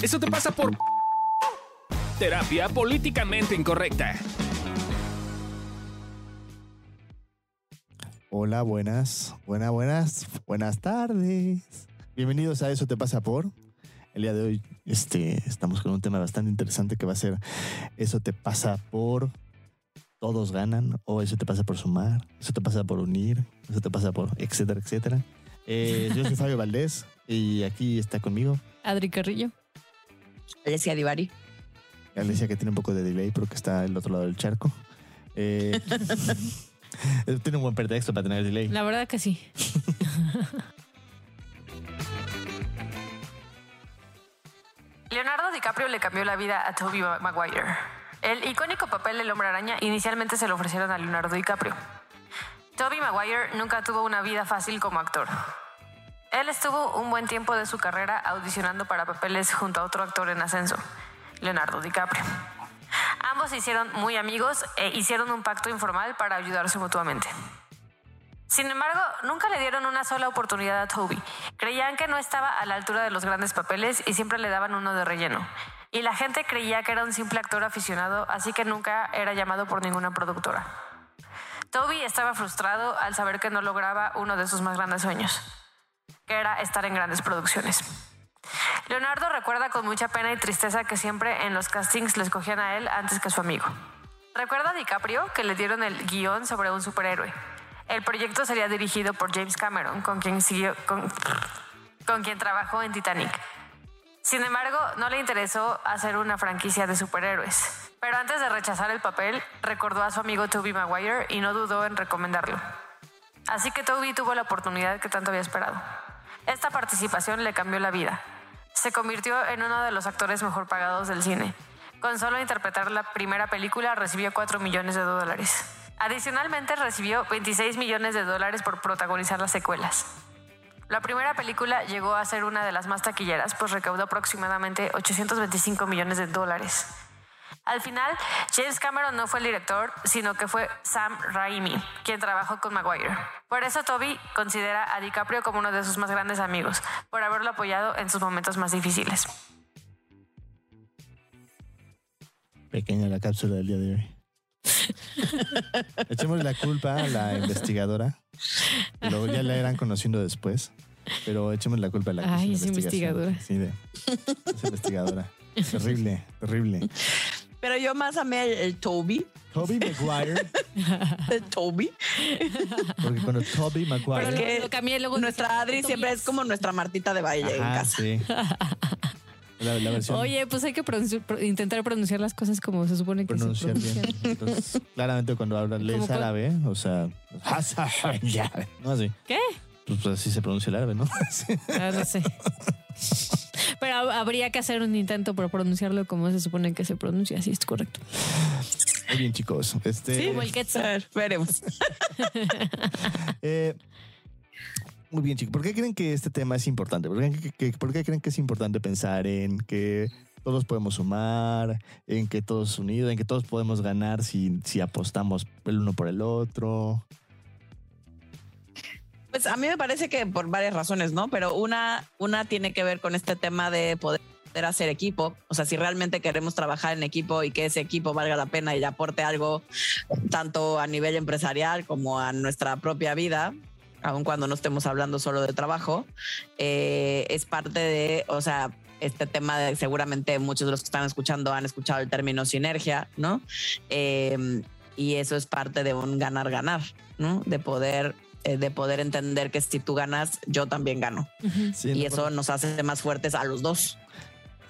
Eso te pasa por terapia políticamente incorrecta. Hola, buenas, buenas, buenas, buenas tardes. Bienvenidos a Eso te pasa por. El día de hoy este, estamos con un tema bastante interesante que va a ser Eso te pasa por todos ganan o eso te pasa por sumar, eso te pasa por unir, eso te pasa por etcétera, etcétera. Eh, yo soy Fabio Valdés y aquí está conmigo Adri Carrillo. Alessia Divari. Alicia que tiene un poco de delay porque está al otro lado del charco. Eh, tiene un buen pretexto para tener delay. La verdad que sí. Leonardo DiCaprio le cambió la vida a Tobey Maguire. El icónico papel del hombre araña inicialmente se lo ofrecieron a Leonardo DiCaprio. Tobey Maguire nunca tuvo una vida fácil como actor. Él estuvo un buen tiempo de su carrera audicionando para papeles junto a otro actor en ascenso, Leonardo DiCaprio. Ambos se hicieron muy amigos e hicieron un pacto informal para ayudarse mutuamente. Sin embargo, nunca le dieron una sola oportunidad a Toby. Creían que no estaba a la altura de los grandes papeles y siempre le daban uno de relleno. Y la gente creía que era un simple actor aficionado, así que nunca era llamado por ninguna productora. Toby estaba frustrado al saber que no lograba uno de sus más grandes sueños, que era estar en grandes producciones. Leonardo recuerda con mucha pena y tristeza que siempre en los castings le escogían a él antes que a su amigo. Recuerda a DiCaprio que le dieron el guion sobre un superhéroe. El proyecto sería dirigido por James Cameron, con quien, trabajó en Titanic. Sin embargo, no le interesó hacer una franquicia de superhéroes. Pero antes de rechazar el papel, recordó a su amigo Toby Maguire y no dudó en recomendarlo. Así que Toby tuvo la oportunidad que tanto había esperado. Esta participación le cambió la vida. Se convirtió en uno de los actores mejor pagados del cine. Con solo interpretar la primera película recibió 4 millones de dólares. Adicionalmente recibió 26 millones de dólares por protagonizar las secuelas. La primera película llegó a ser una de las más taquilleras, pues recaudó aproximadamente 825 millones de dólares. Al final, James Cameron no fue el director, sino que fue Sam Raimi, quien trabajó con Maguire. Por eso Toby considera a DiCaprio como uno de sus más grandes amigos, por haberlo apoyado en sus momentos más difíciles. Pequeña la cápsula del día de hoy. Echemos la culpa a la investigadora. Luego ya la irán conociendo después. Pero echemos la culpa a la Ay, es investigadora. Sí, de, es investigadora. terrible, terrible. Pero yo más amé el, el Toby. Toby Maguire. El Toby. Porque cuando Toby Pero Maguire. lo- que lo cambié luego. Nuestra Adri siempre es como nuestra Martita de baile en Ajá, casa. sí. La, la versión Oye, pues hay que pronunci- pro- intentar pronunciar las cosas como se supone que pronunciar se bien. pronuncian. Entonces, claramente cuando hablas árabe, o sea, no así. ¿Qué? Pues así se pronuncia el árabe, ¿no? Sí. Ah, no sé. Pero hab- habría que hacer un intento por pronunciarlo como se supone que se pronuncia, así es correcto. Muy bien, chicos. Este, Como el A Quetzal. ver, veremos. Eh, muy bien, chicos. ¿Por qué creen que este tema es importante? ¿Por qué, que- por qué creen que es importante pensar en que todos podemos sumar, en que todos unidos, en que todos podemos ganar si, si apostamos el uno por el otro? Pues a mí me parece que por varias razones, ¿no? Pero una, una tiene que ver con este tema de poder hacer equipo. O sea, si realmente queremos trabajar en equipo y que ese equipo valga la pena y aporte algo tanto a nivel empresarial como a nuestra propia vida, aun cuando no estemos hablando solo de trabajo, eh, es parte de, o sea, este tema de seguramente muchos de los que están escuchando han escuchado el término sinergia, ¿no? Eh, y eso es parte de un ganar-ganar, ¿no? De poder, de poder entender que si tú ganas, yo también gano. Sí, y no eso nos hace más fuertes a los dos.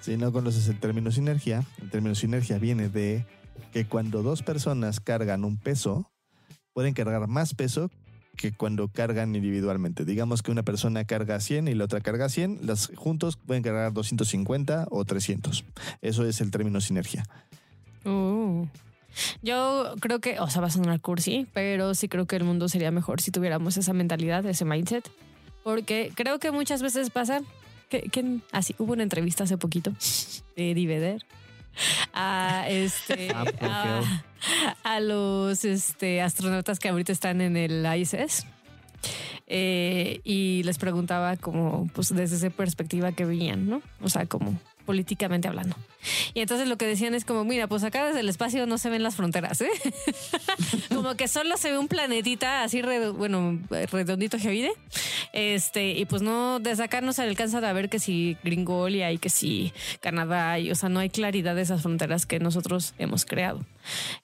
Si no conoces el término sinergia, el término sinergia viene de que cuando dos personas cargan un peso, pueden cargar más peso que cuando cargan individualmente. Digamos que una persona carga 100 y la otra carga 100, las juntos pueden cargar 250 o 300. Eso es el término sinergia. Uh. Yo creo que, o sea, va a sonar cursi, pero sí creo que el mundo sería mejor si tuviéramos esa mentalidad, ese mindset. Porque creo que muchas veces pasa que, que así hubo una entrevista hace poquito de Diveder a este Ah, a los este, astronautas que ahorita están en el ISS. Eh, y les preguntaba como pues desde esa perspectiva que veían, ¿no? O sea, como políticamente hablando. Y entonces lo que decían es como, mira, pues acá desde el espacio no se ven las fronteras, ¿eh? como que solo se ve un planetita así, bueno, redondito Gevide. Este, y pues no, desde acá no se alcanza a ver que si Gringolia y que si Canadá, y, o sea, no hay claridad de esas fronteras que nosotros hemos creado.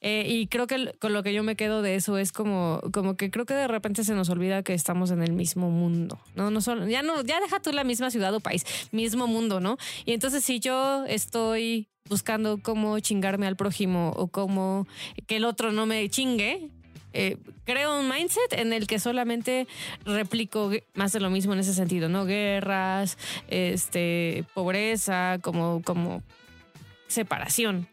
Eh, y creo que con lo que yo me quedo de eso es como, como que creo que de repente se nos olvida que estamos en el mismo mundo, ¿no? no solo, ya no, ya deja tú la misma ciudad o país, mismo mundo, ¿no? Y entonces si yo estoy buscando cómo chingarme al prójimo o cómo que el otro no me chingue, eh, creo un mindset en el que solamente replico más de lo mismo en ese sentido, ¿no? Guerras, este, pobreza, como, como separación.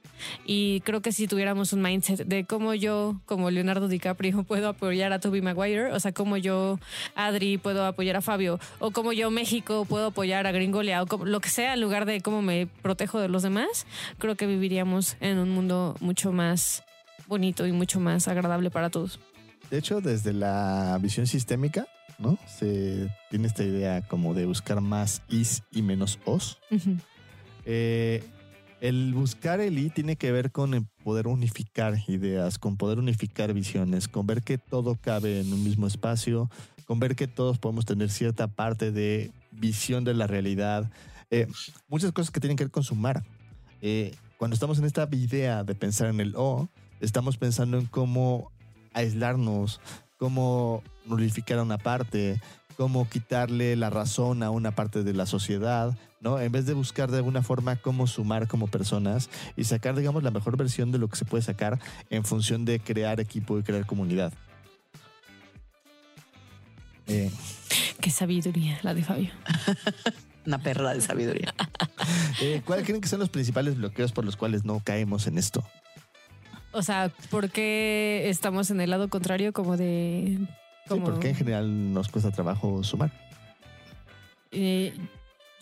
Y creo que si tuviéramos un mindset de cómo yo, como Leonardo DiCaprio, puedo apoyar a Toby Maguire, o sea, cómo yo, Adri, puedo apoyar a Fabio, o cómo yo, México, puedo apoyar a Gringolia, o lo que sea, en lugar de cómo me protejo de los demás, creo que viviríamos en un mundo mucho más bonito y mucho más agradable para todos. De hecho, desde la visión sistémica, ¿no? Se tiene esta idea como de buscar más is y menos os. eh, el buscar el I tiene que ver con poder unificar ideas, con poder unificar visiones, con ver que todo cabe en un mismo espacio, con ver que todos podemos tener cierta parte de visión de la realidad. Eh, muchas cosas que tienen que ver con sumar. Eh, cuando estamos en esta idea de pensar en el O, estamos pensando en cómo aislarnos, cómo nulificar a una parte, cómo quitarle la razón a una parte de la sociedad, ¿no? En vez de buscar de alguna forma cómo sumar como personas y sacar, digamos, la mejor versión de lo que se puede sacar en función de crear equipo y crear comunidad. Eh. Qué sabiduría la de Fabio. Una perla de sabiduría. eh, ¿Cuáles creen que son los principales bloqueos por los cuales no caemos en esto? O sea, ¿por qué estamos en el lado contrario como de... Como... Sí, porque en general nos cuesta trabajo sumar. Eh,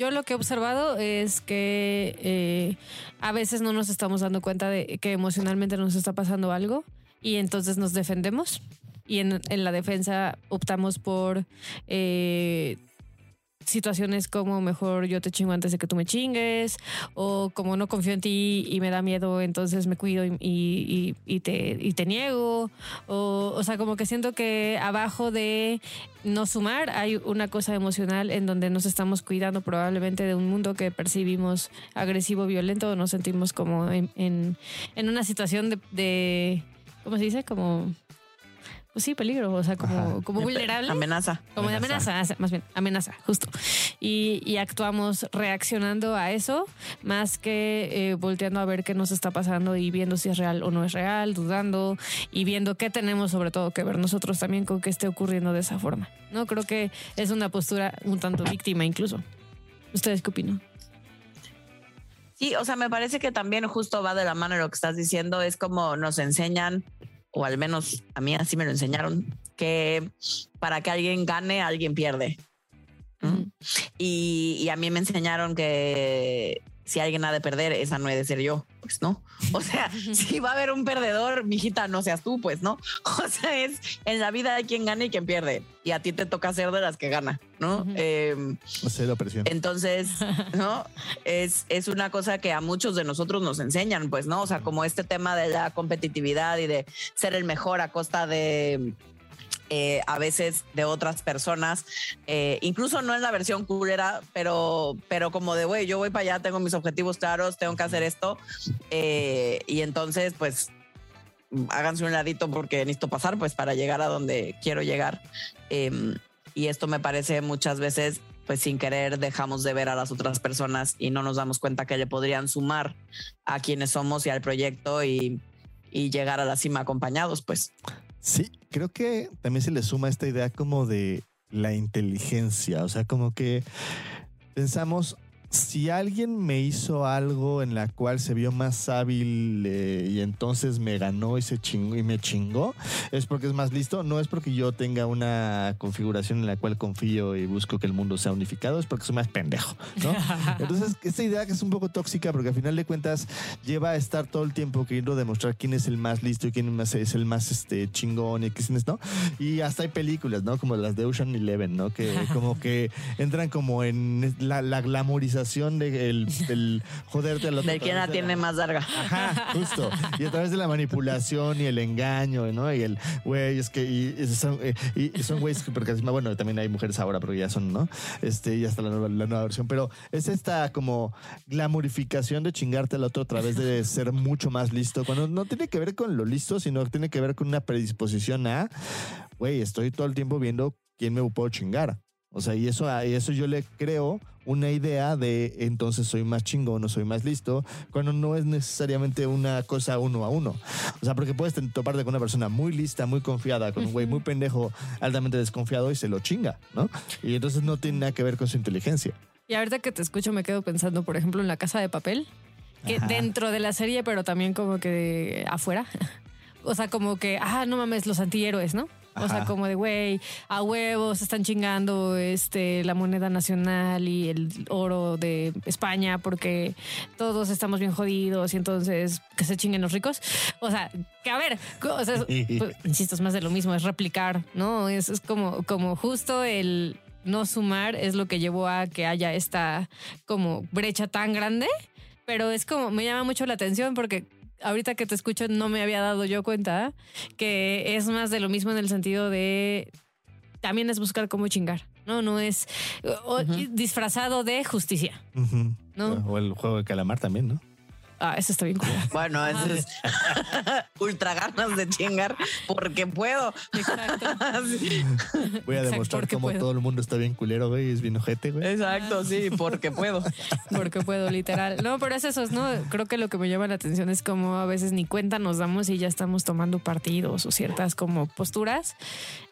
yo lo que he observado es que eh, a veces no nos estamos dando cuenta de que emocionalmente nos está pasando algo y entonces nos defendemos y en, en la defensa optamos por eh, situaciones como mejor yo te chingo antes de que tú me chingues o como no confío en ti y me da miedo entonces me cuido y, y, y, te, y te niego o, o sea como que siento que abajo de no sumar hay una cosa emocional en donde nos estamos cuidando probablemente de un mundo que percibimos agresivo violento o nos sentimos como en, en, en una situación de, de ¿cómo se dice? como pues sí, peligro, o sea, como, como vulnerable. Amenaza. Como de amenaza, más bien, amenaza, justo. Y, y actuamos reaccionando a eso más que eh, volteando a ver qué nos está pasando y viendo si es real o no es real, dudando y viendo qué tenemos sobre todo que ver nosotros también con que esté ocurriendo de esa forma. No creo que es una postura un tanto víctima incluso. ¿Ustedes qué opinan? Sí, o sea, me parece que también justo va de la mano lo que estás diciendo, es como nos enseñan o al menos a mí así me lo enseñaron, que para que alguien gane, alguien pierde. Y, y, a mí me enseñaron que si alguien ha de perder, esa no he de ser yo, pues no. O sea, si va a haber un perdedor, mijita, no seas tú, pues no. O sea, es en la vida hay quien gana y quien pierde. Y a ti te toca ser de las que gana, ¿no? eh, o la presión. Entonces, ¿no? Es, es una cosa que a muchos de nosotros nos enseñan, pues, ¿no? O sea, como este tema de la competitividad y de ser el mejor a costa de eh, a veces de otras personas, eh, incluso no en la versión culera, pero, pero como de, güey, yo voy para allá, tengo mis objetivos claros, tengo que hacer esto. Eh, y entonces, pues, háganse un ladito porque necesito pasar, pues, para llegar a donde quiero llegar. Em, y esto me parece muchas veces, pues, sin querer dejamos de ver a las otras personas y no nos damos cuenta que le podrían sumar a quienes somos y al proyecto y, y llegar a la cima acompañados, pues. Sí, creo que también se le suma esta idea como de la inteligencia, o sea, como que pensamos, si alguien me hizo algo en la cual se vio más hábil eh, y entonces me ganó y se chingó y me chingó, es porque es más listo, no es porque yo tenga una configuración en la cual confío y busco que el mundo sea unificado, es porque soy más pendejo, ¿no? Entonces, esta idea que es un poco tóxica porque al final de cuentas lleva a estar todo el tiempo queriendo demostrar quién es el más listo y quién es el más este chingón y quién es, ¿no? Y hasta hay películas, ¿no? Como las de Ocean Eleven, ¿no? Que como que entran como en la, la glamorización del el joderte al otro. Del quien la de tiene más larga. Ajá, justo. Y a través de la manipulación y el engaño, ¿no? Y el, güey, es que y, y son, eh, y, y son güeyes carisma. Bueno, también hay mujeres ahora, pero ya son, ¿no? Este, ya está la nueva, la nueva versión. Pero es esta como glamorificación de chingarte al otro a través de ser mucho más listo. Cuando no tiene que ver con lo listo, sino tiene que ver con una predisposición a, güey, estoy todo el tiempo viendo quién me puedo chingar. O sea, y eso, a eso yo le creo una idea de entonces soy más chingón o soy más listo, cuando no es necesariamente una cosa uno a uno. O sea, porque puedes toparte con una persona muy lista, muy confiada, con un güey muy pendejo, altamente desconfiado y se lo chinga, ¿no? Y entonces no tiene nada que ver con su inteligencia. Y ahorita que te escucho me quedo pensando, por ejemplo, en la casa de papel, que Ajá. dentro de la serie, pero también como que afuera. O sea, como que, ah, no mames, los antihéroes, ¿no? O sea, como de, güey, a huevos están chingando este, la moneda nacional y el oro de España porque todos estamos bien jodidos y entonces que se chinguen los ricos. O sea, que a ver, o sea, pues, insisto, es más de lo mismo, es replicar, ¿no? Es, es como, como justo el no sumar es lo que llevó a que haya esta como brecha tan grande, pero es como, me llama mucho la atención porque ahorita que te escucho no me había dado yo cuenta que es más de lo mismo en el sentido de también es buscar cómo chingar, ¿no? No es o- disfrazado de justicia. ¿no? O el juego de calamar también, ¿no? Ah, eso está bien cool. Bueno, eso es ultra ganas de chingar porque puedo. Exacto. Sí. Voy a Exacto, demostrar porque cómo puedo. todo el mundo está bien culero, güey, es bien ojete, güey. Exacto, sí, porque puedo. Porque puedo, literal. No, pero es eso, ¿no? Creo que lo que me llama la atención es como a veces ni cuenta nos damos y ya estamos tomando partidos o ciertas como posturas.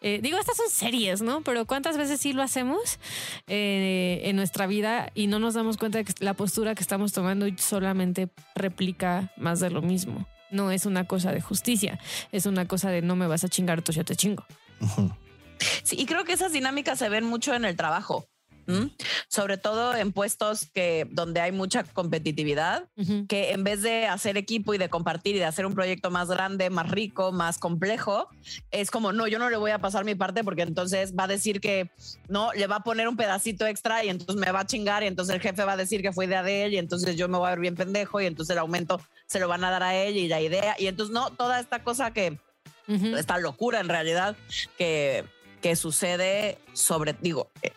Eh, digo, estas son series, ¿no? Pero ¿cuántas veces sí lo hacemos eh, en nuestra vida y no nos damos cuenta de que la postura que estamos tomando solamente replica más de lo mismo? No es una cosa de justicia, es una cosa de no me vas a chingar, tú yo te chingo. Sí, y creo que esas dinámicas se ven mucho en el trabajo. Sobre todo en puestos que donde hay mucha competitividad, que en vez de hacer equipo y de compartir y de hacer un proyecto más grande, más rico, más complejo, es como, no, yo no le voy a pasar mi parte porque entonces va a decir que no, le va a poner un pedacito extra y entonces me va a chingar y entonces el jefe va a decir que fue idea de él y entonces yo me voy a ver bien pendejo y entonces el aumento se lo van a dar a él y la idea y entonces no, toda esta cosa que esta locura en realidad que, que sucede sobre, digo, eh,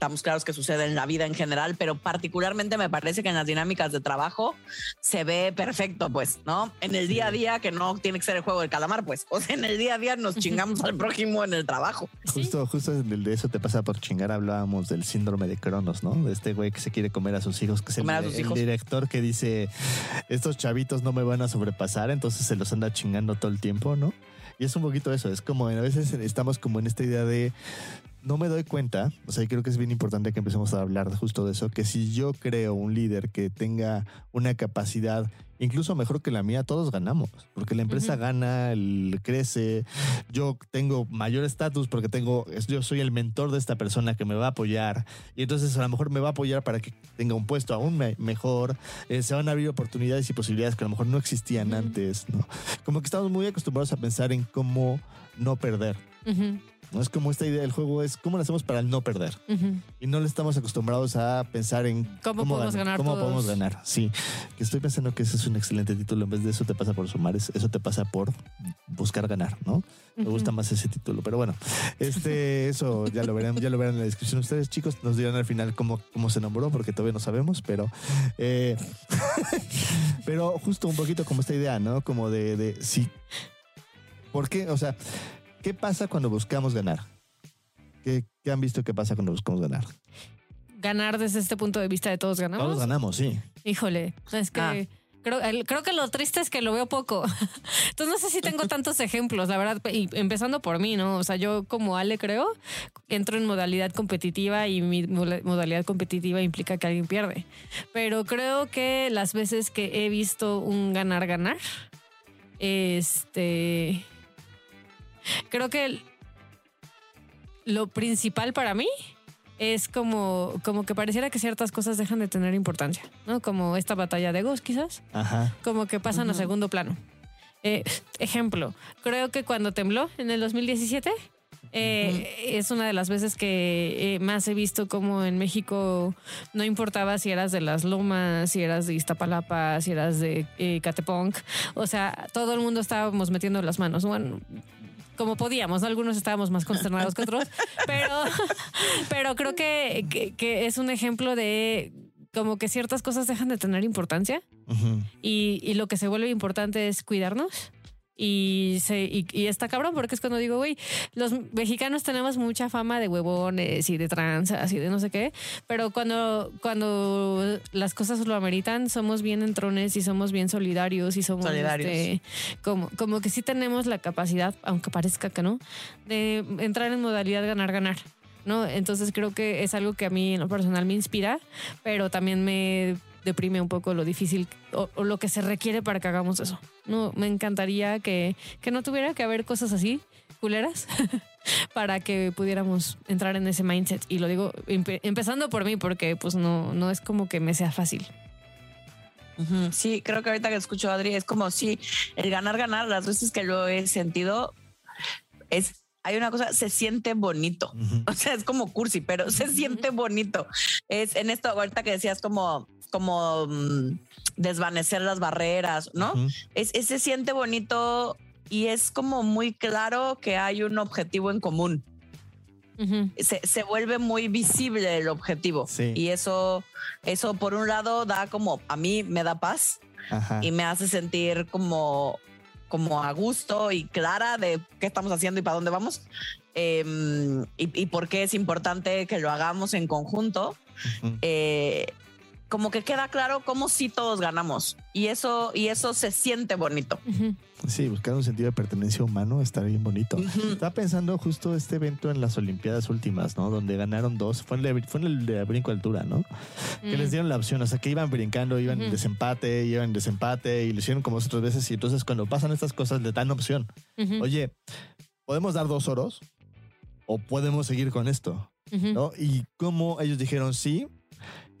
estamos claros que sucede en la vida en general, pero particularmente me parece que en las dinámicas de trabajo se ve perfecto, pues, ¿no? En el día a día, que no tiene que ser el juego del calamar, pues, o sea, en el día a día nos chingamos al prójimo en el trabajo. Sí. Justo, justo en el de eso te pasa por chingar, hablábamos del síndrome de Cronos, ¿no? De este güey que se quiere comer a sus hijos, que es el, Comer a sus el hijos. director que dice, estos chavitos no me van a sobrepasar, entonces se los anda chingando todo el tiempo, ¿no? Y es un poquito eso, es como a veces estamos como en esta idea de no me doy cuenta, o sea, y creo que es bien importante que empecemos a hablar justo de eso, que si yo creo un líder que tenga una capacidad incluso mejor que la mía, todos ganamos, porque la empresa gana, el- crece, yo tengo mayor estatus porque tengo, yo soy el mentor de esta persona que me va a apoyar y entonces a lo mejor me va a apoyar para que tenga un puesto aún me- mejor, eh, se van a abrir oportunidades y posibilidades que a lo mejor no existían antes, ¿no? Como que estamos muy acostumbrados a pensar en cómo no perder. Ujú, No es como esta idea del juego, es cómo lo hacemos para no perder. Y no le estamos acostumbrados a pensar en ¿Cómo podemos ganar cómo todos? podemos ganar. Sí, que estoy pensando que ese es un excelente título. En vez de eso te pasa por sumar, es- eso te pasa por buscar ganar, ¿no? Me gusta más ese título, pero bueno, este, eso ya lo verán, ya lo verán en la descripción. Ustedes, chicos, nos dirán al final cómo, cómo se nombró, porque todavía no sabemos, pero, eh, pero justo un poquito como esta idea, ¿no? Como de, de sí. ¿Por qué? O sea, ¿qué pasa cuando buscamos ganar? ¿Qué, qué han visto que pasa cuando buscamos ganar? Ganar desde este punto de vista de todos ganamos. Todos ganamos, sí. Híjole, es que Ah. creo, el- creo que lo triste es que lo veo poco. Entonces no sé si tengo tantos ejemplos, la verdad, y empezando por mí, ¿no? O sea, yo como Ale creo, entro en modalidad competitiva y mi modalidad competitiva implica que alguien pierde. Pero creo que las veces que he visto un ganar-ganar, este... Creo que lo principal para mí es como, como que pareciera que ciertas cosas dejan de tener importancia, ¿no? Como esta batalla de egos, quizás, Ajá. como que pasan a segundo plano. Eh, ejemplo, creo que cuando tembló en el 2017, Eh, Es una de las veces que eh, más he visto como en México no importaba si eras de las Lomas, si eras de Iztapalapa, si eras de eh, Cateponc. O sea, todo el mundo estábamos metiendo las manos. Bueno, como podíamos, ¿no? Algunos estábamos más consternados que otros, pero, pero creo que, que, que es un ejemplo de como que ciertas cosas dejan de tener importancia y, y lo que se vuelve importante es cuidarnos. Y, se, y, y está cabrón porque es cuando digo, güey, los mexicanos tenemos mucha fama de huevones y de tranzas y de no sé qué, pero cuando, cuando las cosas lo ameritan, somos bien entrones y somos bien solidarios y somos Solidarios. este, como, como que sí tenemos la capacidad, aunque parezca que no, de entrar en modalidad ganar-ganar. ¿no? Entonces creo que es algo que a mí en lo personal me inspira, pero también me deprime un poco lo difícil o, lo que se requiere para que hagamos eso. No, me encantaría que, que no tuviera que haber cosas así, culeras, para que pudiéramos entrar en ese mindset. Y lo digo empe- empezando por mí, porque pues no, no es como que me sea fácil. Sí, creo que ahorita que escucho a Adri es como si el ganar, ganar, las veces que lo he sentido, es, hay una cosa, se siente bonito. O sea, es como cursi, pero se siente bonito. Es en esto, ahorita que decías como, como mm, desvanecer las barreras, ¿no? Es, es- se siente bonito y es como muy claro que hay un objetivo en común. Se, se vuelve muy visible el objetivo. Sí. Y eso, eso por un lado da como, a mí me da paz Ajá. y me hace sentir como, como a gusto y clara de qué estamos haciendo y para dónde vamos. Em, y, y por qué es importante que lo hagamos en conjunto. Eh, como que queda claro cómo sí todos ganamos y eso y eso se siente bonito. Ujú. Sí, buscar un sentido de pertenencia humano está bien bonito. Ujú. Estaba pensando justo este evento en las Olimpiadas últimas, ¿no? Donde ganaron dos. Fue en el de, fue en el de brinco de altura, ¿no? Que les Mm. dieron la opción. O sea, que iban brincando, iban en Ujú. desempate, iban en desempate y lo hicieron como otras veces. Y entonces cuando pasan estas cosas le dan opción. Oye, ¿podemos dar dos oros? ¿O podemos seguir con esto? ¿No? Y cómo ellos dijeron sí.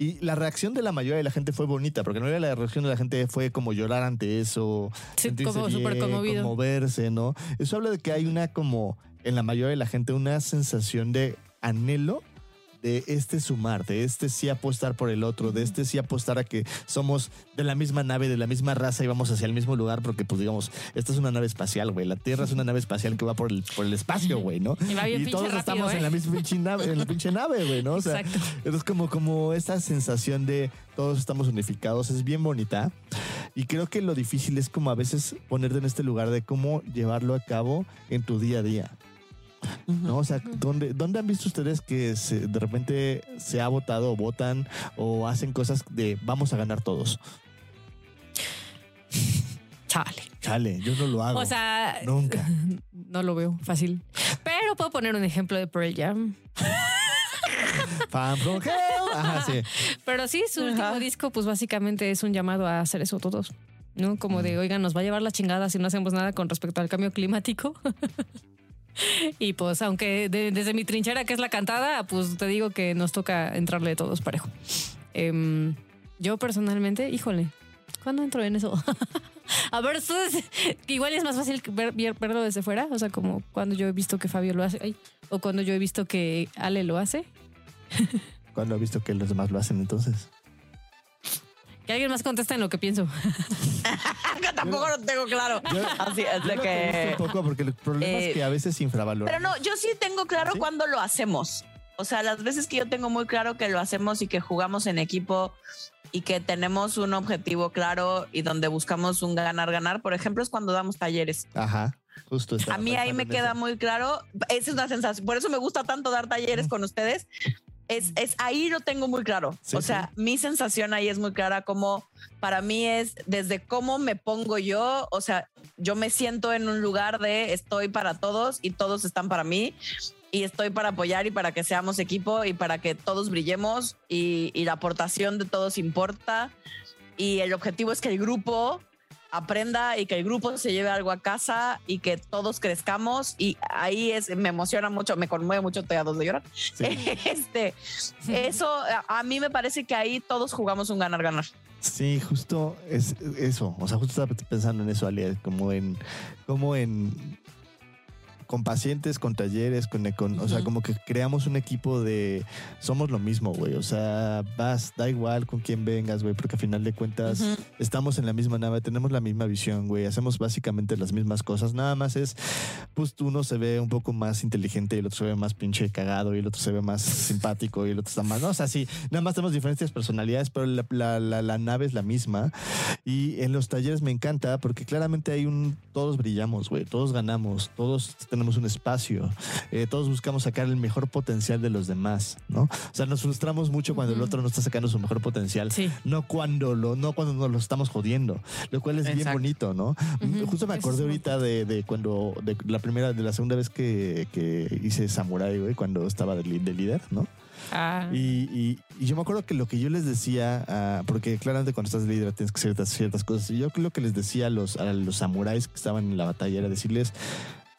Y la reacción de la mayoría de la gente fue bonita, porque no era la reacción de la gente fue como llorar ante eso, Sí, sentirse como bien, conmovido. conmoverse, ¿no? Eso habla de que hay una como, en la mayoría de la gente, una sensación de anhelo de este sumar, de este sí apostar por el otro, de este sí apostar a que somos de la misma nave, de la misma raza y vamos hacia el mismo lugar, porque pues digamos, esta es una nave espacial, güey, la Tierra es una nave espacial que va por el, por el espacio, güey, ¿no? Y va bien pinche todos rápido, estamos ¿eh? en la misma pinche nave, en la pinche nave, güey, ¿no? O sea, Exacto. es como, como esta sensación de todos estamos unificados, es bien bonita. Y creo que lo difícil es como a veces ponerte en este lugar de cómo llevarlo a cabo en tu día a día. ¿No? O sea, ¿dónde, ¿dónde han visto ustedes que se- de repente se ha votado o votan o hacen cosas de vamos a ganar todos? Chale. Chale, yo no lo hago. O sea, nunca. no lo veo fácil. Pero puedo poner un ejemplo de Pearl Jam. Fan from hell. Ajá, sí. Pero sí, su último disco, pues básicamente es un llamado a hacer eso todos. ¿No? Como de, oigan, nos va a llevar la chingada si no hacemos nada con respecto al cambio climático. y pues, aunque de- desde mi trinchera, que es la cantada, pues te digo que nos toca entrarle todos parejo. Em, yo personalmente, híjole, ¿cuándo entro en eso? a ver, ustedes, igual es más fácil ver- ver- verlo desde fuera, o sea, como cuando yo he visto que Fabio lo hace, o cuando yo he visto que Ale lo hace. Cuando he visto que los demás lo hacen, entonces. Que alguien más contesta en lo que pienso. Que tampoco lo tengo claro. Yo- Así es Yo de que un poco porque el problema eh, es que a veces infravaloramos. Pero no, yo sí tengo claro ¿Sí? cuándo lo hacemos. O sea, las veces que yo tengo muy claro que lo hacemos y que jugamos en equipo y que tenemos un objetivo claro y donde buscamos un ganar-ganar, por ejemplo, es cuando damos talleres. Ajá, justo. A mí ahí me queda eso. muy claro, esa es una sensación, por eso me gusta tanto dar talleres con ustedes. Es, es ahí lo tengo muy claro. Sí, o sea, mi sensación ahí es muy clara como para mí es desde cómo me pongo yo, o sea, yo me siento en un lugar de estoy para todos y todos están para mí y estoy para apoyar y para que seamos equipo y para que todos brillemos y, y la aportación de todos importa y el objetivo es que el grupo aprenda y que el grupo se lleve algo a casa y que todos crezcamos y ahí es me emociona mucho me conmueve mucho estoy a dos de llorar Sí. este eso a, mí me parece que ahí todos jugamos un ganar ganar Sí, justo es eso. O sea, justo estaba pensando en eso, Ale, como en, como en con pacientes, con talleres, con, con o sea, como que creamos un equipo de somos lo mismo, güey. O sea, vas, da igual con quién vengas, güey, porque al final de cuentas estamos en la misma nave, tenemos la misma visión, güey, hacemos básicamente las mismas cosas. Nada más es, pues uno se ve un poco más inteligente y el otro se ve más pinche cagado y el otro se ve más simpático y el otro está más, no, o sea, sí, nada más tenemos diferentes personalidades, pero la, la- la- la nave es la misma. Y en los talleres me encanta porque claramente hay un, todos brillamos, güey, todos ganamos, todos tenemos un espacio, eh, todos buscamos sacar el mejor potencial de los demás, ¿no? O sea, nos frustramos mucho cuando el otro no está sacando su mejor potencial Sí. no cuando lo, no cuando nos lo estamos jodiendo, lo cual es bien bonito, ¿no? Justo me acordé ahorita de, de cuando, de la primera, de la segunda vez que, que hice Samurai, güey, cuando estaba de, de líder, ¿no? Ah, Y, y- y yo me acuerdo que lo que yo les decía, ah, porque claramente cuando estás de líder tienes que hacer ciertas, ciertas cosas, y yo lo que les decía a los, a los samuráis que estaban en la batalla era decirles,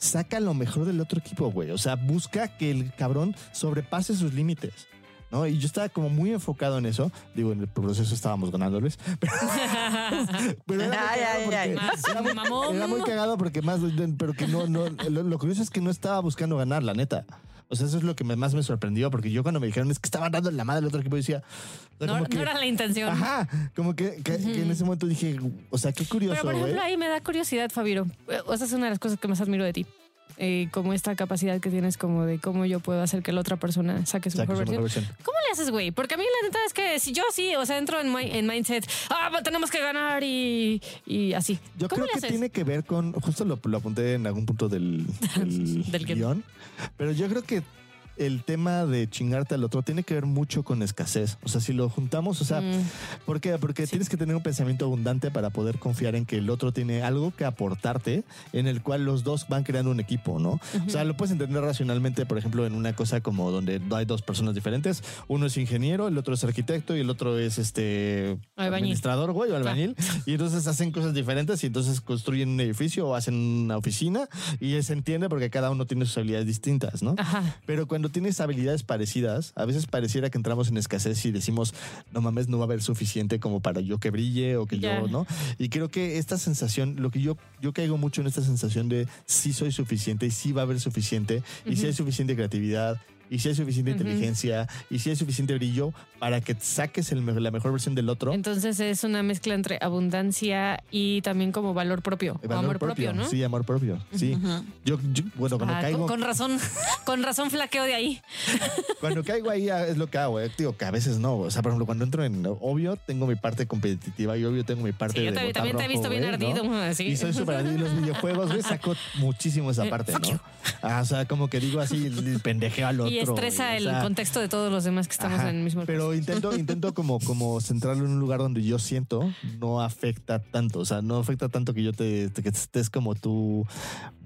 saca lo mejor del otro equipo, güey. O sea, busca que el cabrón sobrepase sus límites. ¿No? Y yo estaba como muy enfocado en eso. Digo, en el proceso estábamos ganándoles. Pero, pero era, muy Ay, cagado ay, porque- ay. Más era muy- mamón. era muy cagado porque más, pero que no, no, lo, lo curioso es que no estaba buscando ganar, la neta. O sea, eso es lo que más me sorprendió, porque yo cuando me dijeron es que estaban dando en la madre al otro equipo, decía, o sea, no, era la intención. Ajá, como que, que- que en ese momento dije, o sea, qué curioso, Pero por ejemplo, ahí me da curiosidad, Fabiro. O sea, es una de las cosas que más admiro de ti. Eh, como esta capacidad que tienes como de cómo yo puedo hacer que la otra persona saque su mejor su versión. mejor versión. ¿Cómo le haces, güey? Porque a mí la neta es que si yo sí, o sea, entro en, mi- en mindset, ah, tenemos que ganar y, y así. Yo ¿Cómo creo le que haces? tiene que ver con, justo lo, lo apunté en algún punto del, del, Del guion. guion, pero yo creo que el tema de chingarte al otro tiene que ver mucho con escasez. O sea, si lo juntamos, o sea, Mm, ¿por qué? Porque tienes que tener un pensamiento abundante para poder confiar en que el otro tiene algo que aportarte en el cual los dos van creando un equipo, ¿no? O sea, lo puedes entender racionalmente, por ejemplo, en una cosa como donde hay dos personas diferentes. Uno es ingeniero, el otro es arquitecto y el otro es este Albañil. administrador, güey, o albañil. Y entonces hacen cosas diferentes y entonces construyen un edificio o hacen una oficina y se entiende porque cada uno tiene sus habilidades distintas, ¿no? Ajá. Pero cuando tienes habilidades parecidas, a veces pareciera que entramos en escasez y decimos, no mames, no va a haber suficiente como para yo que brille o que yo, ¿no? Y creo que esta sensación, lo que yo, yo caigo mucho en esta sensación de sí soy suficiente y sí va a haber suficiente y si hay suficiente creatividad y si hay suficiente inteligencia y si hay suficiente brillo para que saques el la mejor versión del otro. Entonces es una mezcla entre abundancia y también como valor propio. Valor amor propio, ¿no? Sí, amor propio. Sí. Yo, yo- bueno, cuando Ah, caigo, con, con razón, con razón flaqueo de ahí. cuando caigo ahí ah, es lo que hago. eh. Digo que a veces no. O sea, por ejemplo, cuando entro en obvio, tengo mi parte competitiva y obvio tengo mi parte Sí, yo de también, también te he visto bien ardido. así. Y soy súper ardido. Y los videojuegos, güey, saco muchísimo esa Eh, parte, ¿no? Ah, o sea, como que digo así, pendejeo al otro. Y estresa o el sea, contexto de todos los demás que estamos Ajá, en el mismo Pero intento, intento como, como centrarlo en un lugar donde yo siento no afecta tanto. O sea, no afecta tanto que yo te, te- que estés como tú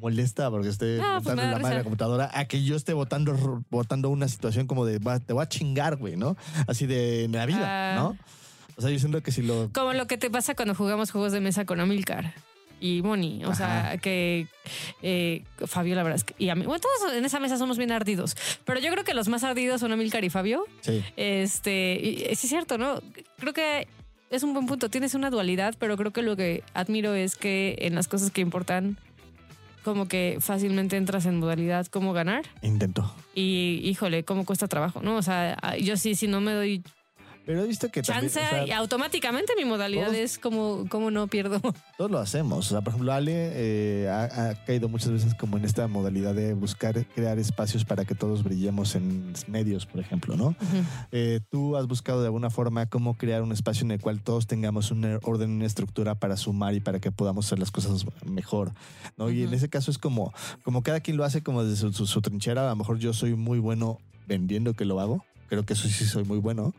molesta porque esté Ah, pues la madre de la computadora a que yo esté votando, votando una situación como de "Va, te voy a chingar, güey, ¿no? Así de en la vida, Ah. ¿no? O sea, yo siento que si lo. Como lo que te pasa cuando jugamos juegos de mesa con Amilcar y Moni. O sea, que eh, Fabio, la verdad es que. Y a mí, bueno, todos en esa mesa somos bien ardidos. Pero yo creo que los más ardidos son Amilcar y Fabio. Sí. Este, y, sí es cierto, ¿no? Creo que es un buen punto. Tienes una dualidad, pero creo que lo que admiro es que en las cosas que importan, como que fácilmente entras en modalidad cómo ganar. Intento. Y híjole, cómo cuesta trabajo, ¿no? O sea, yo sí, si no me doy Pero he visto que también. chance, o sea, y automáticamente mi modalidad todos- es como, como no pierdo. Todos lo hacemos. O sea, por ejemplo, Ale eh, ha, ha caído muchas veces como en esta modalidad de buscar crear espacios para que todos brillemos en medios, por ejemplo, ¿no? Eh, tú has buscado de alguna forma cómo crear un espacio en el cual todos tengamos un orden, una estructura para sumar y para que podamos hacer las cosas mejor, ¿no? Y en ese caso es como, como cada quien lo hace como desde su, su- su trinchera. A lo mejor yo soy muy bueno vendiendo que lo hago. Creo que eso sí soy muy bueno.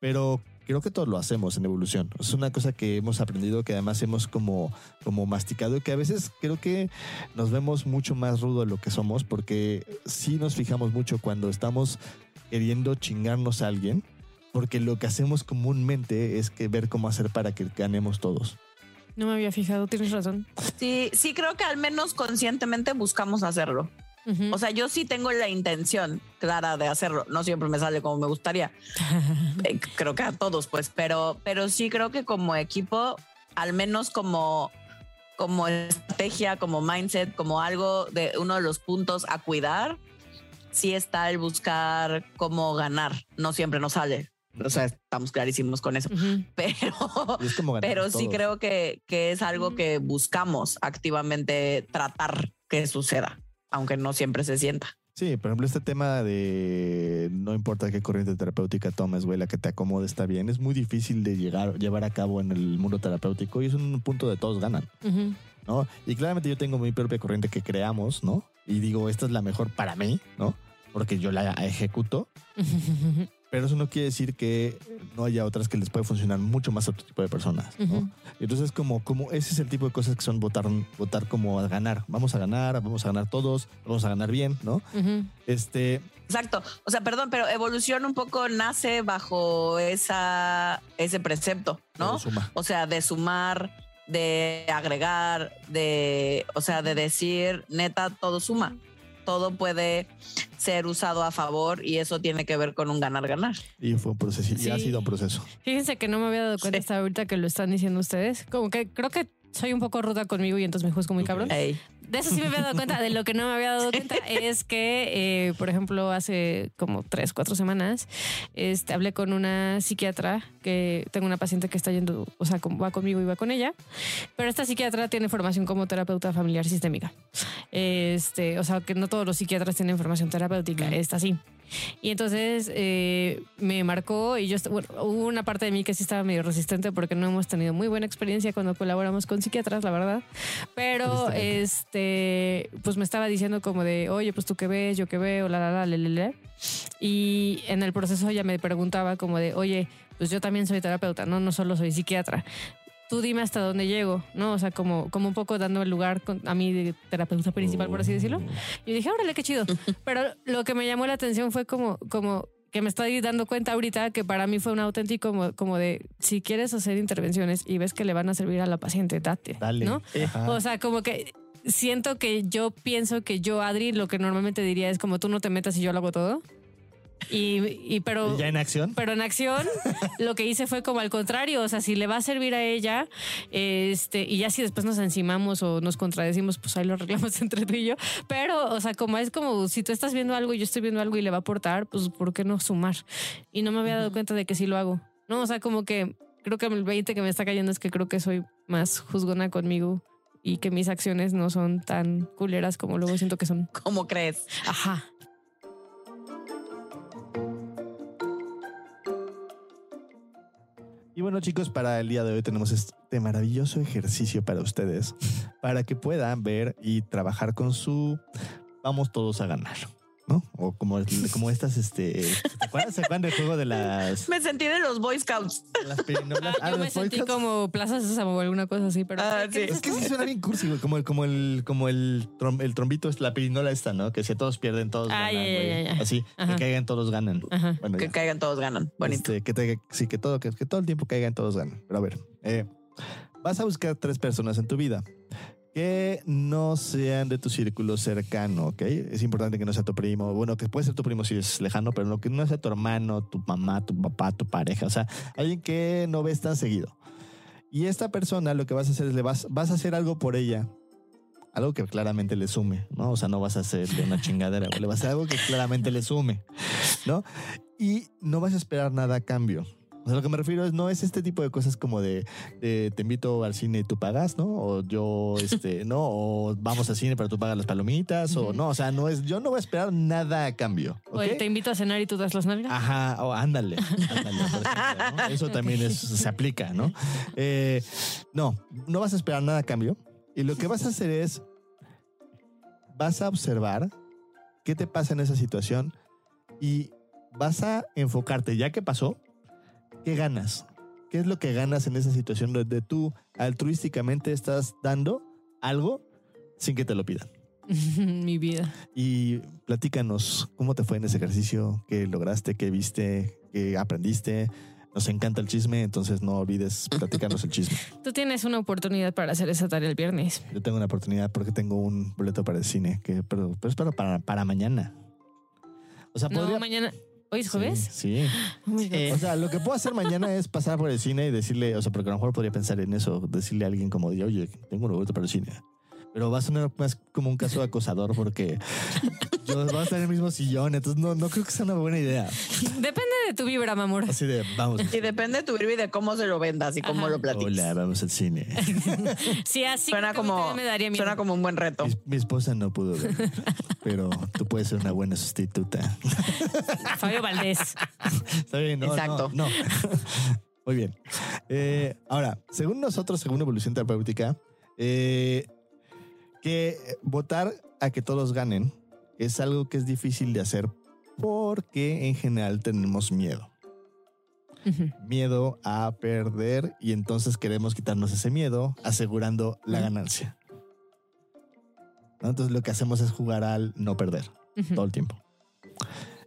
Pero creo que todos lo hacemos en evolución. Es una cosa que hemos aprendido, que además hemos como, como masticado y que a veces creo que nos vemos mucho más rudo de lo que somos porque sí nos fijamos mucho cuando estamos queriendo chingarnos a alguien, porque lo que hacemos comúnmente es que ver cómo hacer para que ganemos todos. No me había fijado, tienes razón. Sí, sí creo que al menos conscientemente buscamos hacerlo. O sea, yo sí tengo la intención clara de hacerlo. No siempre me sale como me gustaría. Eh, creo que a todos, pues, pero, pero sí creo que como equipo, al menos como, como estrategia, como mindset, como algo de uno de los puntos a cuidar, sí está el buscar cómo ganar. No siempre nos sale. O sea, estamos clarísimos con eso. Ujú. Pero, Y es pero sí creo que, que es algo que buscamos activamente tratar que suceda, aunque no siempre se sienta. Sí, por ejemplo, este tema de no importa qué corriente terapéutica tomes, güey, la que te acomode está bien, es muy difícil de llegar, llevar a cabo en el mundo terapéutico y es un punto de todos ganan. ¿no? Y claramente yo tengo mi propia corriente que creamos, ¿no? Y digo, esta es la mejor para mí, ¿no? Porque yo la ejecuto, pero eso no quiere decir que no haya otras que les puede funcionar mucho más a otro tipo de personas, ¿no? Entonces, como, como ese es el tipo de cosas que son votar, votar como a ganar. Vamos a ganar, vamos a ganar todos, vamos a ganar bien, ¿no? Este, Exacto. O sea, perdón, pero evolución un poco nace bajo esa, ese precepto, ¿no? suma. O sea, de sumar, de agregar, de, o sea, de decir, neta, todo suma. Todo puede ser usado a favor y eso tiene que ver con un ganar-ganar. Y fue un proceso, y ha sido un proceso. Fíjense que no me había dado cuenta Sí. hasta ahorita que lo están diciendo ustedes. Como que creo que soy un poco ruda conmigo y entonces me juzgo muy cabrón. Ey. De eso sí me había dado cuenta. De lo que no me había dado cuenta es que, eh, por ejemplo, hace como tres, cuatro semanas, este, hablé con una psiquiatra que tengo una paciente que está yendo, o sea, va conmigo y va con ella. Pero esta psiquiatra tiene formación como terapeuta familiar sistémica. Este, o sea, que no todos los psiquiatras tienen formación terapéutica. Esta sí. Y entonces eh, me marcó y yo, bueno, hubo una parte de mí que sí estaba medio resistente porque no hemos tenido muy buena experiencia cuando colaboramos con psiquiatras, la verdad. Pero este, pues me estaba diciendo como de, oye, pues tú qué ves, yo qué veo, la, la, la, le, le, le. Y en el proceso ella me preguntaba como de, oye, pues yo también soy terapeuta, no, no solo soy psiquiatra. Tú dime hasta dónde llego, ¿no? O sea, como, como un poco dando el lugar con- a mí de terapeuta principal, por así decirlo. Y dije, órale, qué chido. Pero lo que me llamó la atención fue como, como que me estoy dando cuenta ahorita que para mí fue un auténtico como, como de, si quieres hacer intervenciones y ves que le van a servir a la paciente, date, Dale. ¿no? Ajá. O sea, como que siento que yo pienso que yo, Adri, lo que normalmente diría es como tú no te metas y yo lo hago todo. Y, y pero... ¿Ya en acción? Pero en acción, lo que hice fue como al contrario. O sea, si le va a servir a ella, este, y ya si después nos encimamos o nos contradecimos, pues ahí lo arreglamos entre tú y yo. Pero, o sea, como es como si tú estás viendo algo y yo estoy viendo algo y le va a aportar, pues ¿por qué no sumar? Y no me había dado cuenta de que sí lo hago. No, o sea, como que creo que el 20 que me está cayendo es que creo que soy más juzgona conmigo y que mis acciones no son tan culeras como luego siento que son. ¿Cómo crees? Ajá. Bueno, chicos, para el día de hoy tenemos este maravilloso ejercicio para ustedes, para que puedan ver y trabajar con su vamos todos a ganar, ¿no? O como, como estas, este, ¿te acuerdas? ¿Se acuerdan del juego de las, Me sentí de los Boy Scouts. las pirinolas? Ah, yo Ah, me sentí como Plaza Sésamo o alguna cosa así, pero. Ah, ¿qué sí. Es que sí suena bien cursi, güey, como el, como el, como el, trom- el trombito es la pirinola esta, ¿no? Que si todos pierden, todos Ah, ganan, ya, ya, güey. ya, ya. Así, Ajá. que caigan, todos ganan. Ajá. Bueno, Que ya. caigan todos ganan. Bonito. Este, que, te- sí, que todo, que, que todo el tiempo caigan, todos ganan. Pero a ver, eh, vas a buscar tres personas en tu vida que no sean de tu círculo cercano, ¿ok? Es importante que no sea tu primo. Bueno, que puede ser tu primo si es lejano, pero no, que no sea tu hermano, tu mamá, tu papá, tu pareja. O sea, alguien que no ves tan seguido. Y esta persona lo que vas a hacer es le vas, vas a hacer algo por ella. Algo que claramente le sume, ¿no? O sea, no vas a hacerle una chingadera, le vas a hacer algo que claramente le sume, ¿no? Y no vas a esperar nada a cambio. O sea, lo que me refiero es, no es este tipo de cosas como de, de te invito al cine y tú pagas, ¿no? O yo, este, ¿no? O vamos al cine pero tú pagas las palomitas, o no, o sea, no es, yo no voy a esperar nada a cambio. Oye, te invito a cenar y tú das las nalgas. Ajá, o ándale, ándale, por ejemplo, ¿no? Eso también es- se aplica, ¿no? Eh, no, no vas a esperar nada a cambio. Y lo que vas a hacer es, vas a observar qué te pasa en esa situación y vas a enfocarte, ya que pasó, ¿qué ganas? ¿Qué es lo que ganas en esa situación donde tú altruísticamente estás dando algo sin que te lo pidan? Mi vida. Y platícanos cómo te fue en ese ejercicio, qué lograste, qué viste, qué aprendiste. Nos encanta el chisme, entonces no olvides platicarnos el chisme. Tú tienes una oportunidad para hacer esa tarea el viernes. Yo tengo una oportunidad porque tengo un boleto para el cine, que, pero, pero es para, para, mañana. O sea, No, podría... mañana. ¿Hoy es jueves? Sí. sí. Oh. O sea, lo que puedo hacer mañana es pasar por el cine y decirle, o sea, porque a lo mejor podría pensar en eso, decirle a alguien como de, oye, tengo un boleto para el cine. Pero va a sonar más como un caso de acosador porque yo va a estar en el mismo sillón, entonces no, no creo que sea una buena idea. Depende de tu vibra, mi amor. Así de, vamos. Y depende de tu virus y de cómo se lo vendas y cómo Ajá. lo platiques. Hola, vamos al cine. Sí, así Suena como, me daría miedo. suena como un buen reto. Mi, mi esposa no pudo ver, pero tú puedes ser una buena sustituta. Fabio Valdés. Está bien, no, no, Exacto. No, Muy bien. Eh, ahora, según nosotros, según Evolución Terapéutica, eh, que votar a que todos ganen es algo que es difícil de hacer porque en general tenemos miedo. Miedo a perder y entonces queremos quitarnos ese miedo asegurando la ganancia. ¿No? Entonces lo que hacemos es jugar al no perder todo el tiempo.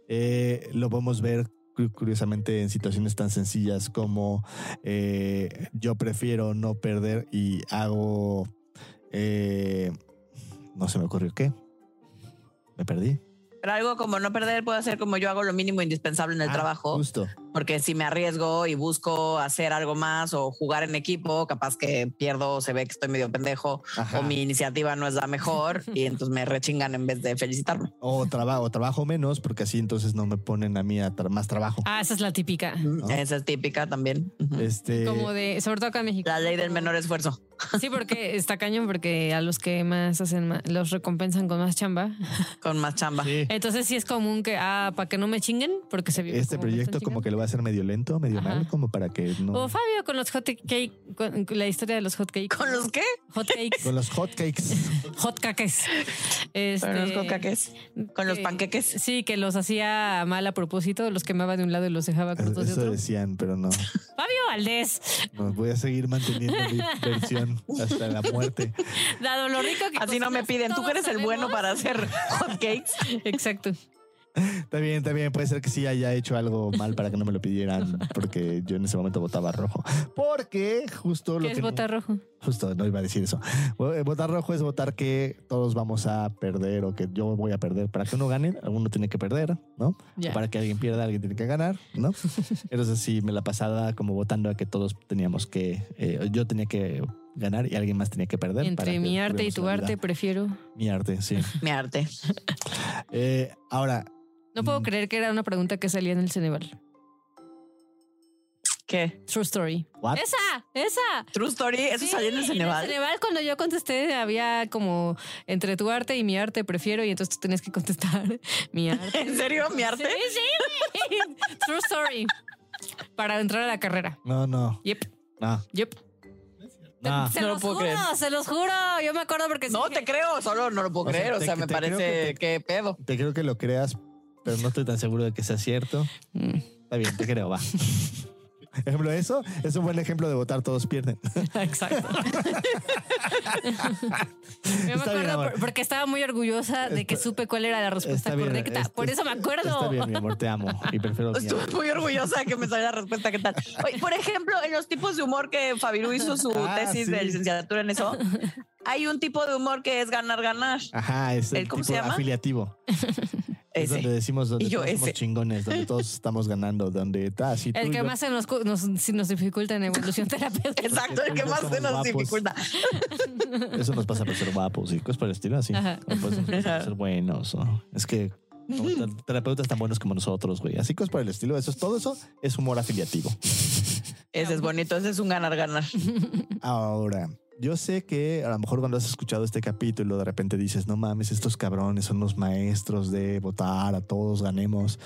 Eh, lo podemos ver cu- curiosamente en situaciones tan sencillas como eh, yo prefiero no perder y hago... eh, no se me ocurrió qué. Me perdí. Pero algo como no perder puede ser como yo hago lo mínimo indispensable en el Ah, trabajo, Justo. Porque si me arriesgo y busco hacer algo más o jugar en equipo, capaz que pierdo, se ve que estoy medio pendejo Ajá. o mi iniciativa no es la mejor y entonces me rechingan en vez de felicitarme. O, traba- o trabajo menos porque así entonces no me ponen a mí a tra- más trabajo. Ah, esa es la típica. Esa es típica también. Este, Como de, sobre todo acá en México. La ley del menor esfuerzo. Sí, porque está cañón, porque a los que más hacen, ma- los recompensan con más chamba. Con más chamba. sí. Entonces sí es común que, ah, para que no me chinguen, porque se vive este proyecto como que lo va a hacer medio lento, medio Ajá. mal, como para que no... O Fabio con los hot cake, con, la historia de los hot cakes. ¿Con los qué? hot cakes. Con los hotcakes. hot cakes. Este, Con los cocaques. Con los que- panqueques. Sí, que los hacía mal a propósito, los quemaba de un lado y los dejaba crudos de Eso otro. decían, pero no. Fabio Valdés, No, voy a seguir manteniendo mi versión hasta la muerte. dado lo rico que Así no me piden. Tú eres el bueno para hacer hotcakes. Exacto. Está bien, está bien. Puede ser que sí haya hecho algo mal para que no me lo pidieran, porque yo en ese momento votaba rojo. Porque justo lo ¿Qué que es bota rojo? justo no iba a decir eso. Vo- Votar rojo es votar que todos vamos a perder o que yo voy a perder. Para que uno gane, uno tiene que perder, ¿no? Para que alguien pierda, alguien tiene que ganar, ¿no? Entonces sí, me la pasaba como votando a que todos teníamos que, eh, yo tenía que ganar y alguien más tenía que perder. Entre mi arte y tu arte, prefiero. Mi arte, sí. Mi arte. Eh, ahora, No puedo Mm. creer que era una pregunta que salía en el Ceneval. ¿Qué? True story. ¿what? ¡Esa! ¡Esa! True story. Eso Sí, salió en el Ceneval. Ceneval, cuando yo contesté, había como entre tu arte y mi arte prefiero, y entonces tú tenías que contestar mi arte. ¿En serio? ¿Mi arte? Sí, sí. True story. Para entrar a la carrera. No, no, Yep, no, yep. no. Se No lo los puedo juro, creer. se los juro. Yo me acuerdo porque sí No dije, te creo, solo no lo puedo O sea, creer. O te- sea, me parece que que pedo. Te creo que lo creas, pero no estoy tan seguro de que sea cierto. Mm, Está bien, te creo, va. Ejemplo, eso es un buen ejemplo de votar todos pierden. Exacto. Yo me Está bien, acuerdo amor. por- porque estaba muy orgullosa de que Está- supe cuál era la respuesta bien, correcta. es- por es- eso me acuerdo. Está bien, mi amor, te amo y prefiero mi Estuve muy orgullosa de que me saliera la respuesta. ¿Qué tal? Oye, por ejemplo, en los tipos de humor que Fabiru hizo su Ah, tesis sí. de licenciatura en eso, hay un tipo de humor que es ganar, ganar. Ajá, es el ¿El cómo tipo se llama? afiliativo. Es Ese. donde decimos donde Y yo, todos somos chingones, donde todos estamos ganando, donde ah, si El que yo- más se nos, nos, si nos dificulta en evolución terapéutica. Exacto, el que más se nos guapos. dificulta. Eso nos pasa por ser guapos y cosas por el estilo así. Ajá. O pues, por ser buenos. o- Es que terapeutas tan buenos como nosotros, güey. Así cosas por el estilo. Eso es todo eso es humor afiliativo. Ese es bonito, ese es un ganar, ganar. Ahora, yo sé que a lo mejor cuando has escuchado este capítulo, de repente dices, no mames, estos cabrones son los maestros de votar, a todos ganemos.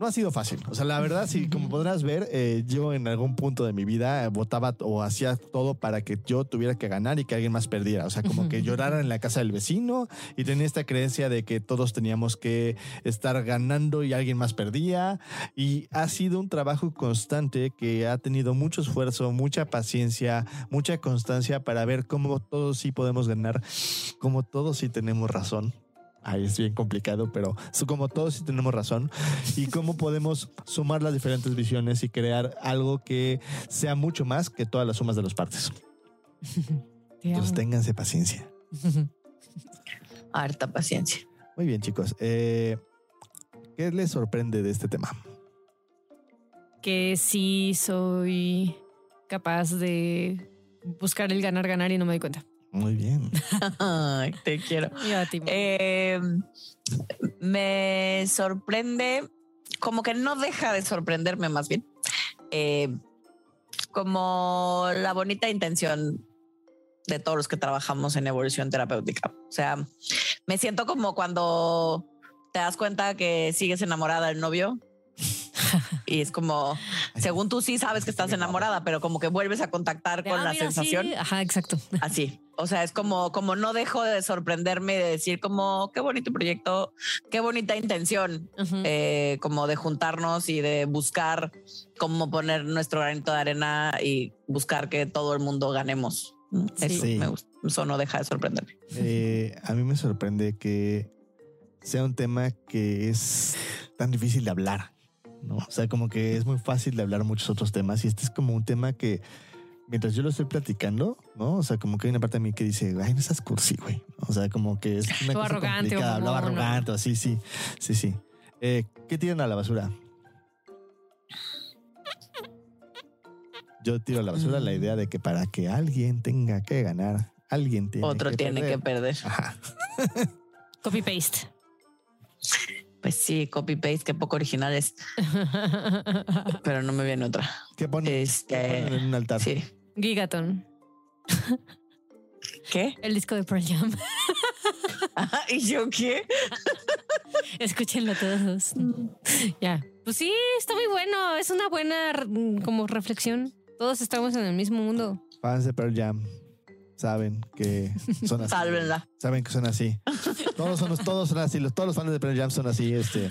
No ha sido fácil. O sea, la verdad, sí, como podrás ver, eh, yo en algún punto de mi vida votaba o hacía todo para que yo tuviera que ganar y que alguien más perdiera. O sea, como que llorara en la casa del vecino y tenía esta creencia de que todos teníamos que estar ganando y alguien más perdía. Y ha sido un trabajo constante que ha tenido mucho esfuerzo, mucha paciencia, mucha constancia para ver cómo todos sí podemos ganar, cómo todos sí tenemos razón. Ahí es bien complicado, pero como todos sí tenemos razón y cómo podemos sumar las diferentes visiones y crear algo que sea mucho más que todas las sumas de las partes. Te Entonces ténganse paciencia. Harta paciencia. Muy bien, chicos. Eh, ¿Qué les sorprende de este tema? Que sí soy capaz de buscar el ganar, ganar y no me doy cuenta. Muy bien. Ay, te quiero. Yo a ti, Mo. Eh, me sorprende, como que no deja de sorprenderme más bien, eh, como la bonita intención de todos los que trabajamos en evolución terapéutica. O sea, me siento como cuando te das cuenta que sigues enamorada del novio. Y es como, según tú sí sabes que estás enamorada, pero como que vuelves a contactar De, con ah, la mira, sí. sensación Ajá, exacto. así. O sea, es como, como no dejo de sorprenderme y de decir como qué bonito proyecto, qué bonita intención, eh, como de juntarnos y de buscar cómo poner nuestro granito de arena y buscar que todo el mundo ganemos. Eso Sí. me gusta. Eso no deja de sorprenderme. Eh, a mí me sorprende que sea un tema que es tan difícil de hablar, ¿no? O sea, como que es muy fácil de hablar muchos otros temas y este es como un tema que mientras yo lo estoy platicando, ¿no? O sea, como que hay una parte de mí que dice, ay, no seas cursi, güey. O sea, como que es una Todo cosa arrogante complicada, hablaba arrogante, así, sí, sí, sí. Eh, ¿Qué tiran a la basura? Yo tiro a la basura la idea de que para que alguien tenga que ganar, alguien tiene Otro que tiene perder. que perder. Ajá. Copy paste. Pues sí, copy paste, que poco original es, pero no me viene otra. ¿Qué ponen, qué Este, ponen en un altar? Sí. Gigaton. ¿Qué? El disco de Pearl Jam. Ajá, ¿Y yo qué? Escúchenlo todos. Ya. Pues sí, está muy bueno. Es una buena mm, como reflexión. Todos estamos en el mismo mundo. Fans de Pearl Jam saben que son así. Sálvenla. Saben que son así. Todos son, todos son así. Los, todos los fans de Pearl Jam son así. Este,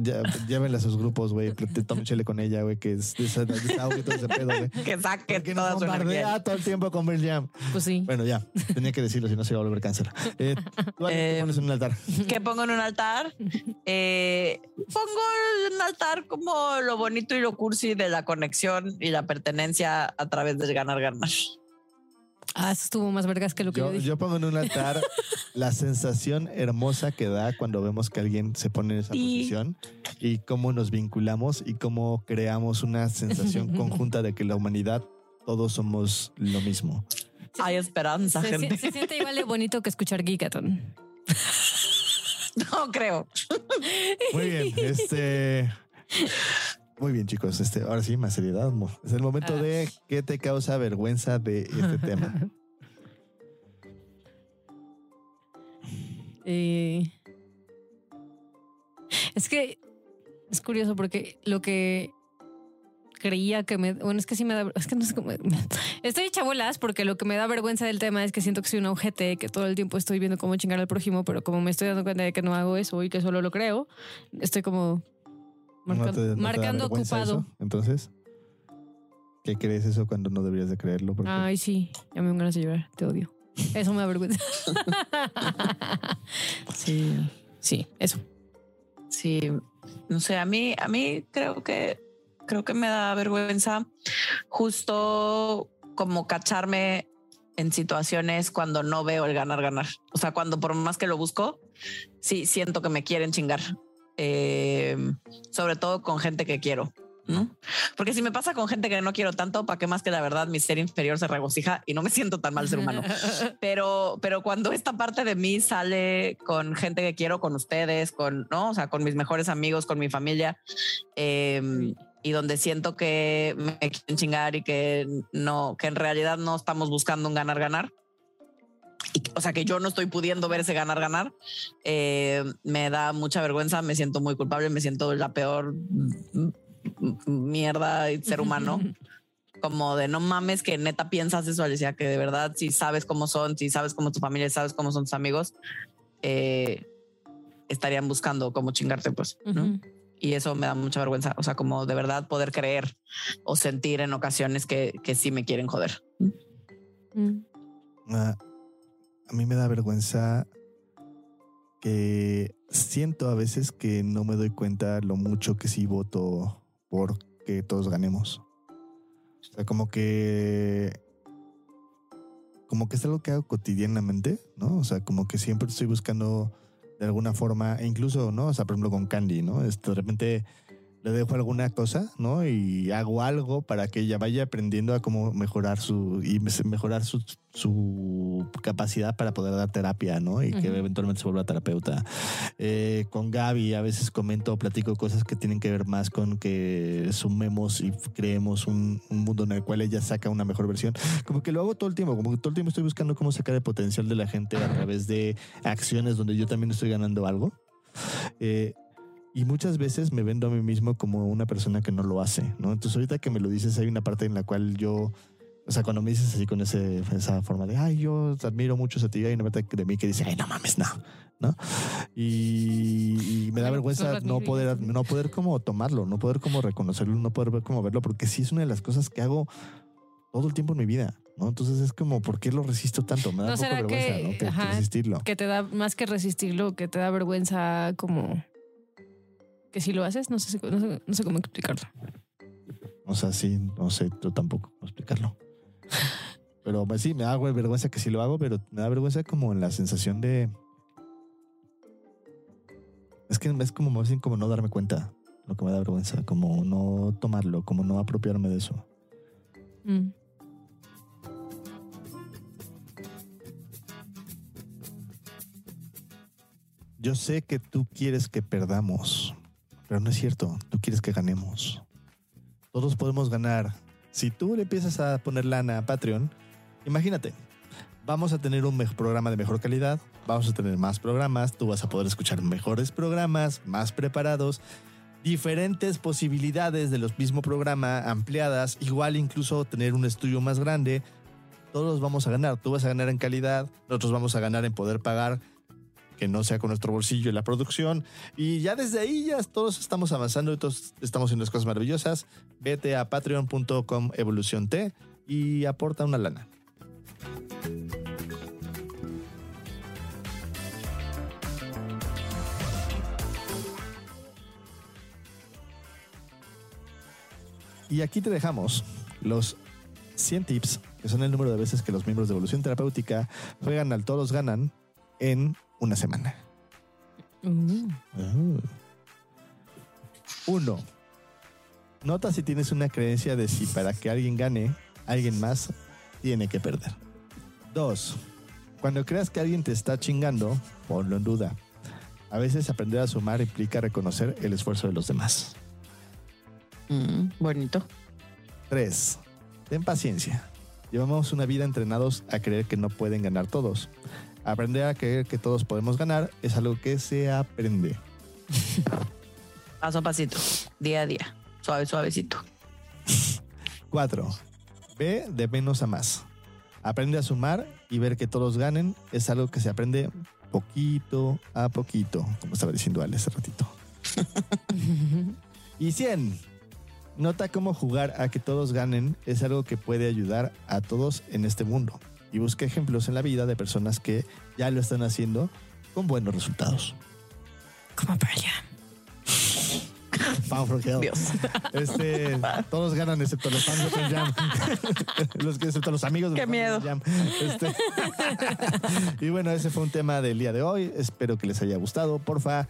ya- llévenla a sus grupos, güey. Tomen chile con ella, güey. Que es des- desahogue todo ese pedo, güey. Que saque Porque nos toda su energía. bombardea todo el tiempo con Pearl Jam. Pues sí. Bueno, ya. Tenía que decirlo, si no se iba a volver cáncer. Eh, ¿tú, Ale, qué Eh, pones en un altar? ¿Qué pongo en un altar? Eh, pongo en un altar como lo bonito y lo cursi de la conexión y la pertenencia a través del ganar, ganar. Ah, eso estuvo más vergas que lo que yo, Yo, dije. yo pongo en un altar la sensación hermosa que da cuando vemos que alguien se pone en esa Sí. posición y cómo nos vinculamos y cómo creamos una sensación conjunta de que la humanidad todos somos lo mismo. Hay esperanza, se, gente. se siente igual de bonito que escuchar Gigaton. No creo. Muy bien, este muy bien, chicos. Este, ahora sí, más seriedad. mo. Es el momento de qué te causa vergüenza de este tema. Eh, es que es curioso porque lo que creía que me. Bueno, es que sí me da. Es que no sé cómo. Estoy hecha bolas porque lo que me da vergüenza del tema es que siento que soy un ojete, que todo el tiempo estoy viendo cómo chingar al prójimo, pero como me estoy dando cuenta de que no hago eso y que solo lo creo, estoy como. Marca- ¿No te- no te da marcando ocupado. eso? Entonces, ¿qué crees eso cuando no deberías de creerlo? Porque- Ay, sí, ya me dan ganas de llorar, te odio. Eso me da vergüenza. sí, sí, eso. Sí, no sé, a mí, a mí creo que creo que me da vergüenza justo como cacharme en situaciones cuando no veo el ganar ganar. O sea, cuando por más que lo busco, sí siento que me quieren chingar. Eh, sobre todo con gente que quiero. ¿no? Porque si me pasa con gente que no quiero tanto, para qué más que la verdad mi ser inferior se regocija y no me siento tan mal ser humano. pero, pero cuando esta parte de mí sale con gente que quiero, con ustedes, con, ¿no? O sea, con mis mejores amigos, con mi familia, eh, y donde siento que me quieren chingar y que no, que en realidad no estamos buscando un ganar-ganar. Y, o sea, que yo no estoy pudiendo ver ese ganar-ganar, eh, me da mucha vergüenza, me siento muy culpable, me siento la peor mierda de ser humano como de no mames que neta piensas eso, Alicia, que de verdad si sabes cómo son, si sabes cómo tu familia, sabes cómo son tus amigos, eh, estarían buscando cómo chingarte, pues. Y eso me da mucha vergüenza, o sea, como de verdad poder creer o sentir en ocasiones que, que sí me quieren joder. Mm. Ah, a mí me da vergüenza que siento a veces que no me doy cuenta lo mucho que sí voto por que todos ganemos. O sea, como que como que es algo que hago cotidianamente, ¿no? O sea, como que siempre estoy buscando de alguna forma, e incluso, ¿no? O sea, por ejemplo, con Candy, ¿no? De repente le dejo alguna cosa, ¿no? Y hago algo para que ella vaya aprendiendo a cómo mejorar su y mejorar su, su capacidad para poder dar terapia, ¿no? Y que eventualmente se vuelva terapeuta. Eh, con Gaby a veces comento o platico cosas que tienen que ver más con que sumemos y creemos un, un mundo en el cual ella saca una mejor versión. Como que lo hago todo el tiempo, como que todo el tiempo estoy buscando cómo sacar el potencial de la gente a través de acciones donde yo también estoy ganando algo. Eh, y muchas veces me vendo a mí mismo como una persona que no lo hace, ¿no? Entonces ahorita que me lo dices, hay una parte en la cual yo, o sea, cuando me dices así con ese, esa forma de, ay, yo te admiro mucho a ti, hay una parte de mí que dice, ay, no mames, no, ¿no? Y, y me da vergüenza no poder, no poder como tomarlo, no poder como reconocerlo, no poder ver cómo verlo, porque sí es una de las cosas que hago todo el tiempo en mi vida, ¿no? Entonces es como, ¿por qué lo resisto tanto? Me da ¿No un poco vergüenza, que- ¿no? Que, resistirlo. Que te da más que resistirlo, que te da vergüenza como que si lo haces, no sé, no sé, no sé cómo explicarlo. O sea, sí, no sé, yo tampoco cómo explicarlo. Pero pues, sí, me da vergüenza que sí lo hago, pero me da vergüenza como en la sensación de... Es que es como más bien como no darme cuenta lo que me da vergüenza, como no tomarlo, como no apropiarme de eso. Mm. Yo sé que tú quieres que perdamos, pero no es cierto, tú quieres que ganemos. Todos podemos ganar. Si tú le empiezas a poner lana a Patreon, imagínate, vamos a tener un programa de mejor calidad, vamos a tener más programas, tú vas a poder escuchar mejores programas, más preparados, diferentes posibilidades de los mismo programa, ampliadas, igual incluso tener un estudio más grande. Todos vamos a ganar, tú vas a ganar en calidad, nosotros vamos a ganar en poder pagar que no sea con nuestro bolsillo en la producción. Y ya desde ahí ya todos estamos avanzando y todos estamos haciendo las cosas maravillosas. Vete a patreon.com evolución T y aporta una lana. Y aquí te dejamos los 100 tips, que son el número de veces que los miembros de Evolución Terapéutica juegan al todos ganan en una semana. Uh. Uno. Nota si tienes una creencia de si para que alguien gane, alguien más tiene que perder. Dos. Cuando creas que alguien te está chingando, ponlo en duda. A veces aprender a sumar implica reconocer el esfuerzo de los demás. Mm, bonito. 3. Ten paciencia. Llevamos una vida entrenados a creer que no pueden ganar todos. Aprender a creer que todos podemos ganar es algo que se aprende. Paso a pasito, día a día, suave, suavecito. 4. Ve de menos a más. Aprende a sumar y ver que todos ganen es algo que se aprende poquito a poquito, como estaba diciendo Ale hace ratito. Y 100. Nota cómo jugar a que todos ganen es algo que puede ayudar a todos en este mundo. Y busca ejemplos en la vida de personas que ya lo están haciendo con buenos resultados. Como for Hell. Dios. Este, todos ganan excepto los fans de Jam. los que excepto los amigos de Qué miedo. Jam. Este, y bueno, ese fue un tema del día de hoy. Espero que les haya gustado. Porfa,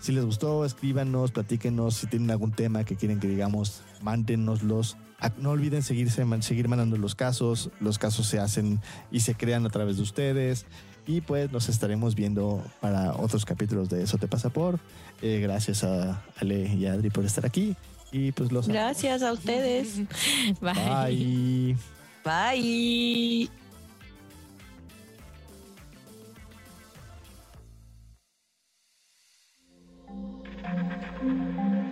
si les gustó, escríbanos, platíquenos. Si tienen algún tema que quieren que digamos, mándenoslos. Ah, No olviden seguirse, seguir mandando los casos. Los casos se hacen y se crean a través de ustedes. Y pues nos estaremos viendo para otros capítulos de Eso te pasa por. Eh, gracias a Ale y a Adri por estar aquí. Y pues los Gracias a ustedes. Bye. Bye. Bye.